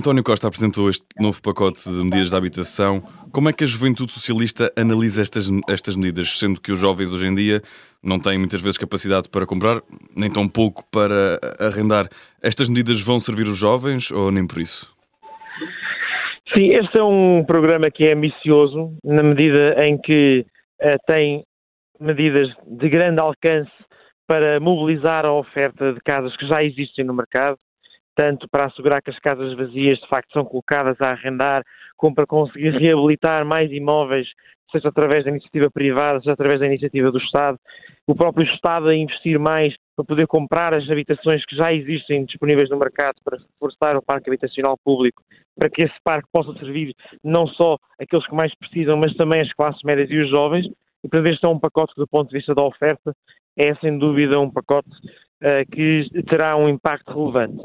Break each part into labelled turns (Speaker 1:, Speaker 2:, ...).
Speaker 1: António Costa apresentou este novo pacote de medidas de habitação. Como é que a juventude socialista analisa estas, estas medidas, sendo que os jovens hoje em dia não têm muitas vezes capacidade para comprar, nem tão pouco para arrendar? Estas medidas vão servir os jovens ou nem por isso?
Speaker 2: Sim, este é um programa que é ambicioso, na medida em que uh, tem medidas de grande alcance para mobilizar a oferta de casas que já existem no mercado tanto para assegurar que as casas vazias de facto são colocadas a arrendar, como para conseguir reabilitar mais imóveis, seja através da iniciativa privada, seja através da iniciativa do Estado, o próprio Estado a investir mais para poder comprar as habitações que já existem disponíveis no mercado para reforçar o parque habitacional público, para que esse parque possa servir não só aqueles que mais precisam, mas também as classes médias e os jovens. E, portanto, este é um pacote do ponto de vista da oferta, é sem dúvida um pacote uh, que terá um impacto relevante.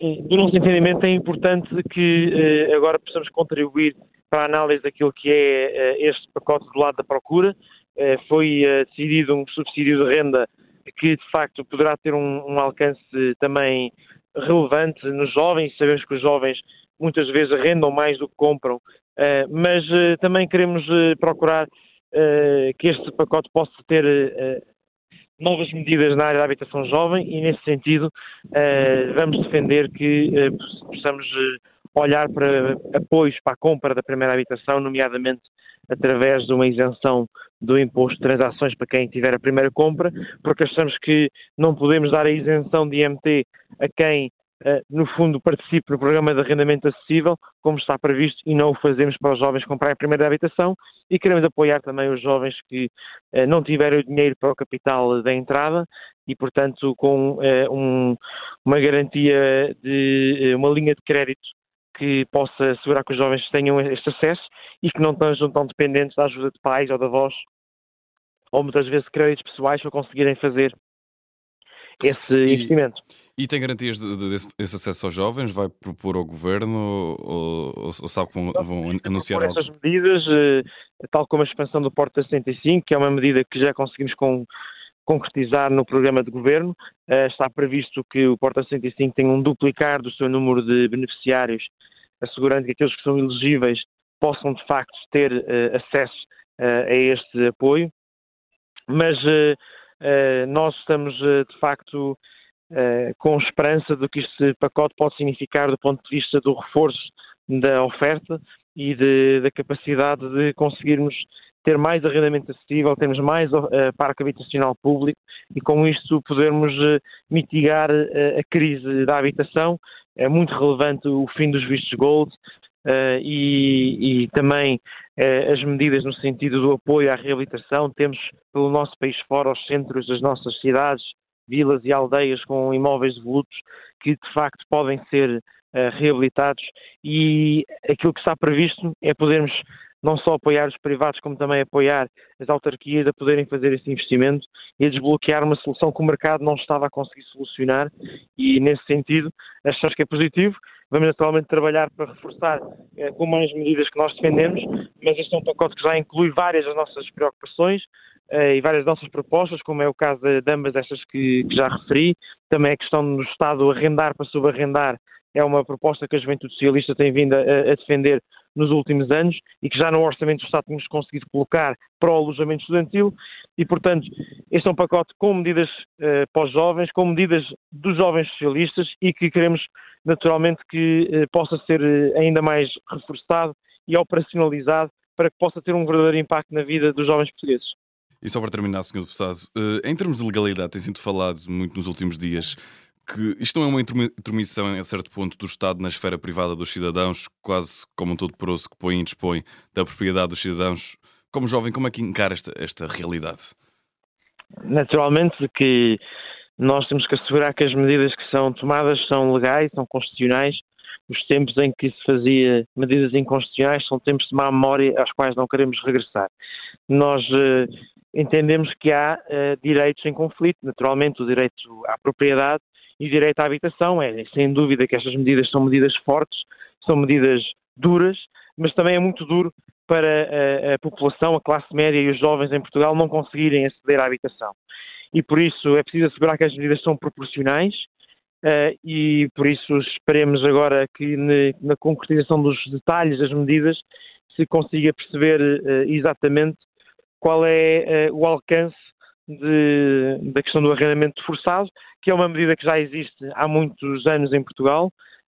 Speaker 2: Do nosso entendimento é importante que uh, agora possamos contribuir para a análise daquilo que é uh, este pacote do lado da procura. foi decidido um subsídio de renda que de facto poderá ter um, um alcance também relevante nos jovens. Sabemos que os jovens muitas vezes arrendam mais do que compram, mas também queremos procurar que este pacote possa ter novas medidas na área da habitação jovem e, nesse sentido, uh, vamos defender que uh, possamos uh, olhar para apoios para a compra da primeira habitação, nomeadamente através de uma isenção do imposto de transações para quem tiver a primeira compra, porque achamos que não podemos dar a isenção de IMT a quem eh, no fundo, participe no programa de arrendamento acessível, como está previsto, e não o fazemos para os jovens comprarem a primeira habitação. E queremos apoiar também os jovens que eh, não tiverem o dinheiro para o capital da entrada e, portanto, com eh, um, uma garantia de uma linha de crédito que possa assegurar que os jovens tenham este acesso e que não estejam tão dependentes da ajuda de pais ou de avós, ou muitas vezes créditos pessoais para conseguirem fazer esse investimento.
Speaker 1: E tem garantias de, de, desse, desse, acesso aos jovens? Vai propor ao governo ou, ou, ou sabe que vão, vão anunciar
Speaker 2: algo? Essas medidas, eh, tal como a expansão do Porta 65, que é uma medida que já conseguimos com, concretizar no programa de governo, eh, está previsto que o Porta 65 tenha um duplicar do seu número de beneficiários, assegurando que aqueles que são elegíveis possam de facto ter uh, acesso a este apoio. Mas eh, nós estamos, eh, de facto, eh, com esperança de que este pacote pode significar do ponto de vista do reforço da oferta e de, da capacidade de conseguirmos ter mais arrendamento acessível, termos mais uh, parque habitacional público e com isto podermos uh, mitigar uh, a crise da habitação. É muito relevante o fim dos vistos gold, e, e, também as medidas no sentido do apoio à reabilitação. Temos pelo nosso país fora os centros das nossas cidades, vilas e aldeias com imóveis devolutos que de facto podem ser uh, reabilitados e aquilo que está previsto é podermos não só apoiar os privados, como também apoiar as autarquias a poderem fazer esse investimento e a desbloquear uma solução que o mercado não estava a conseguir solucionar e, nesse sentido, achamos que é positivo. Vamos naturalmente trabalhar para reforçar eh, com mais medidas que nós defendemos, mas este é um pacote que já inclui várias das nossas preocupações e várias nossas propostas, como é o caso de ambas estas que, que já referi. Também a questão do Estado arrendar para subarrendar é uma proposta que a Juventude Socialista tem vindo a, a, defender nos últimos anos e que já no Orçamento do Estado tínhamos conseguido colocar para o alojamento estudantil e, portanto, este é um pacote com medidas uh, para os jovens, com medidas dos jovens socialistas e que queremos naturalmente que uh, possa ser uh, ainda mais reforçado e operacionalizado para que possa ter um verdadeiro impacto na vida dos jovens portugueses.
Speaker 1: E só para terminar, Sr. Deputado, em termos de legalidade, tem sido falado muito nos últimos dias que isto não é uma intromissão a certo ponto do Estado na esfera privada dos cidadãos, quase como um todo poroso que põe e dispõe da propriedade dos cidadãos. Como jovem, como é que encara esta, esta realidade?
Speaker 2: Naturalmente que nós temos que assegurar que as medidas que são tomadas são legais, são constitucionais. Os tempos em que se fazia medidas inconstitucionais são tempos de má memória aos quais não queremos regressar. Nós uh, entendemos que há uh, direitos em conflito, naturalmente o direito à propriedade e direito à habitação. É sem dúvida que estas medidas são medidas fortes, são medidas duras, mas também é muito duro para a, a, população, a classe média e os jovens em Portugal não conseguirem aceder à habitação. E por isso é preciso assegurar que as medidas são proporcionais e por isso esperemos agora que na concretização dos detalhes das medidas se consiga perceber exatamente qual é o alcance de, da questão do arrendamento forçado, que é uma medida que já existe há muitos anos em Portugal,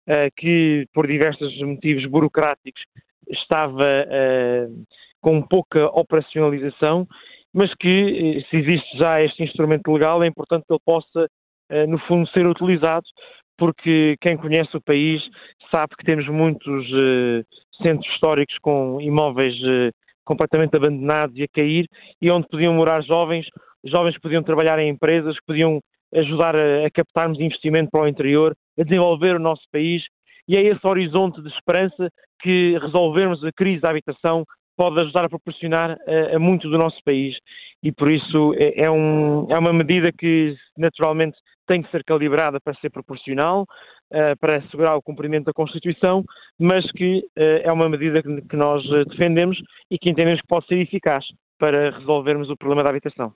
Speaker 2: uh, que por diversos motivos burocráticos estava uh, com pouca operacionalização, mas que se existe já este instrumento legal é importante que ele possa, uh, no fundo, ser utilizado, porque quem conhece o país sabe que temos muitos centros históricos com imóveis completamente abandonados e a cair, e onde podiam morar jovens jovens que podiam trabalhar em empresas, que podiam ajudar a, a captarmos investimento para o interior, a desenvolver o nosso país, e é esse horizonte de esperança que resolvermos a crise da habitação pode ajudar a proporcionar a, a muito do nosso país. E por isso é, é, um, é, uma medida que naturalmente tem que ser calibrada para ser proporcional, uh, para assegurar o cumprimento da Constituição, mas que uh, é uma medida que, que nós defendemos e que entendemos que pode ser eficaz para resolvermos o problema da habitação.